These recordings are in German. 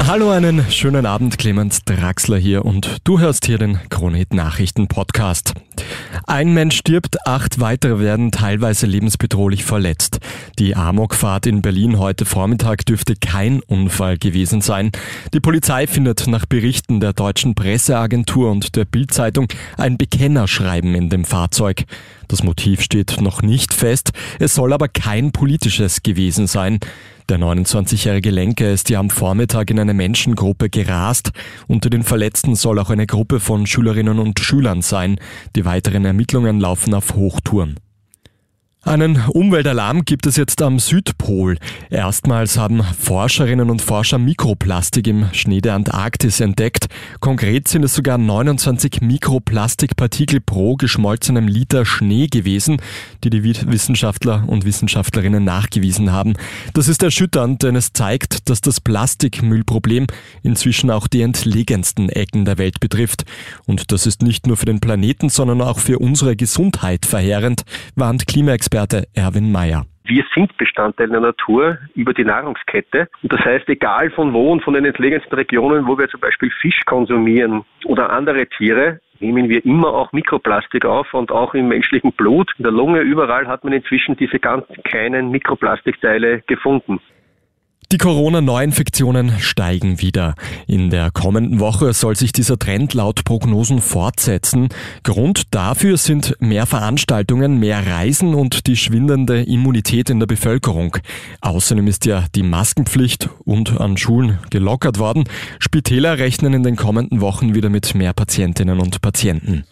Hallo, einen schönen Abend, Clemens Draxler hier und du hörst hier den Kronhit Nachrichten Podcast. Ein Mensch stirbt, acht weitere werden teilweise lebensbedrohlich verletzt. Die Amokfahrt in Berlin heute Vormittag dürfte kein Unfall gewesen sein. Die Polizei findet nach Berichten der deutschen Presseagentur und der Bildzeitung ein Bekennerschreiben in dem Fahrzeug. Das Motiv steht noch nicht fest, es soll aber kein politisches gewesen sein. Der 29-jährige Lenker ist ja am Vormittag in eine Menschengruppe gerast. Unter den Verletzten soll auch eine Gruppe von Schülerinnen und Schülern sein. Die weiteren Ermittlungen laufen auf Hochtouren. Einen Umweltalarm gibt es jetzt am Südpol. Erstmals haben Forscherinnen und Forscher Mikroplastik im Schnee der Antarktis entdeckt. Konkret sind es sogar 29 Mikroplastikpartikel pro geschmolzenem Liter Schnee gewesen, die die Wissenschaftler und Wissenschaftlerinnen nachgewiesen haben. Das ist erschütternd, denn es zeigt, dass das Plastikmüllproblem inzwischen auch die entlegensten Ecken der Welt betrifft. Und das ist nicht nur für den Planeten, sondern auch für unsere Gesundheit verheerend, warnt Klimaexperte Experte Erwin Mayer. Wir sind Bestandteil der Natur über die Nahrungskette. Und das heißt, egal von wo und von den entlegensten Regionen, wo wir zum Beispiel Fisch konsumieren oder andere Tiere, nehmen wir immer auch Mikroplastik auf und auch im menschlichen Blut, in der Lunge, überall hat man inzwischen diese ganz kleinen Mikroplastikteile gefunden. Die Corona-Neuinfektionen steigen wieder. In der kommenden Woche soll sich dieser Trend laut Prognosen fortsetzen. Grund dafür sind mehr Veranstaltungen, mehr Reisen und die schwindende Immunität in der Bevölkerung. Außerdem ist ja die Maskenpflicht und an Schulen gelockert worden. Spitäler rechnen in den kommenden Wochen wieder mit mehr Patientinnen und Patienten.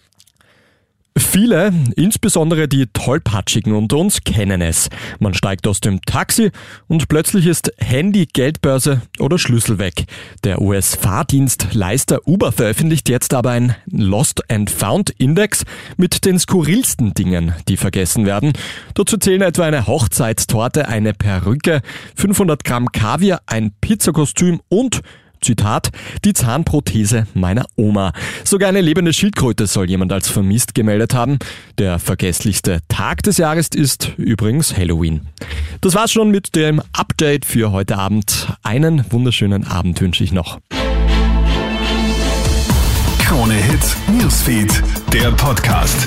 Viele, insbesondere die Tollpatschigen unter uns, kennen es. Man steigt aus dem Taxi und plötzlich ist Handy, Geldbörse oder Schlüssel weg. Der US-Fahrdienst Leister Uber veröffentlicht jetzt aber ein Lost and Found Index mit den skurrilsten Dingen, die vergessen werden. Dazu zählen etwa eine Hochzeitstorte, eine Perücke, 500 Gramm Kaviar, ein Pizzakostüm und Zitat, die Zahnprothese meiner Oma. Sogar eine lebende Schildkröte soll jemand als vermisst gemeldet haben. Der vergesslichste Tag des Jahres ist übrigens Halloween. Das war's schon mit dem Update für heute Abend. Einen wunderschönen Abend wünsche ich noch. Krone Hits, Newsfeed, der Podcast.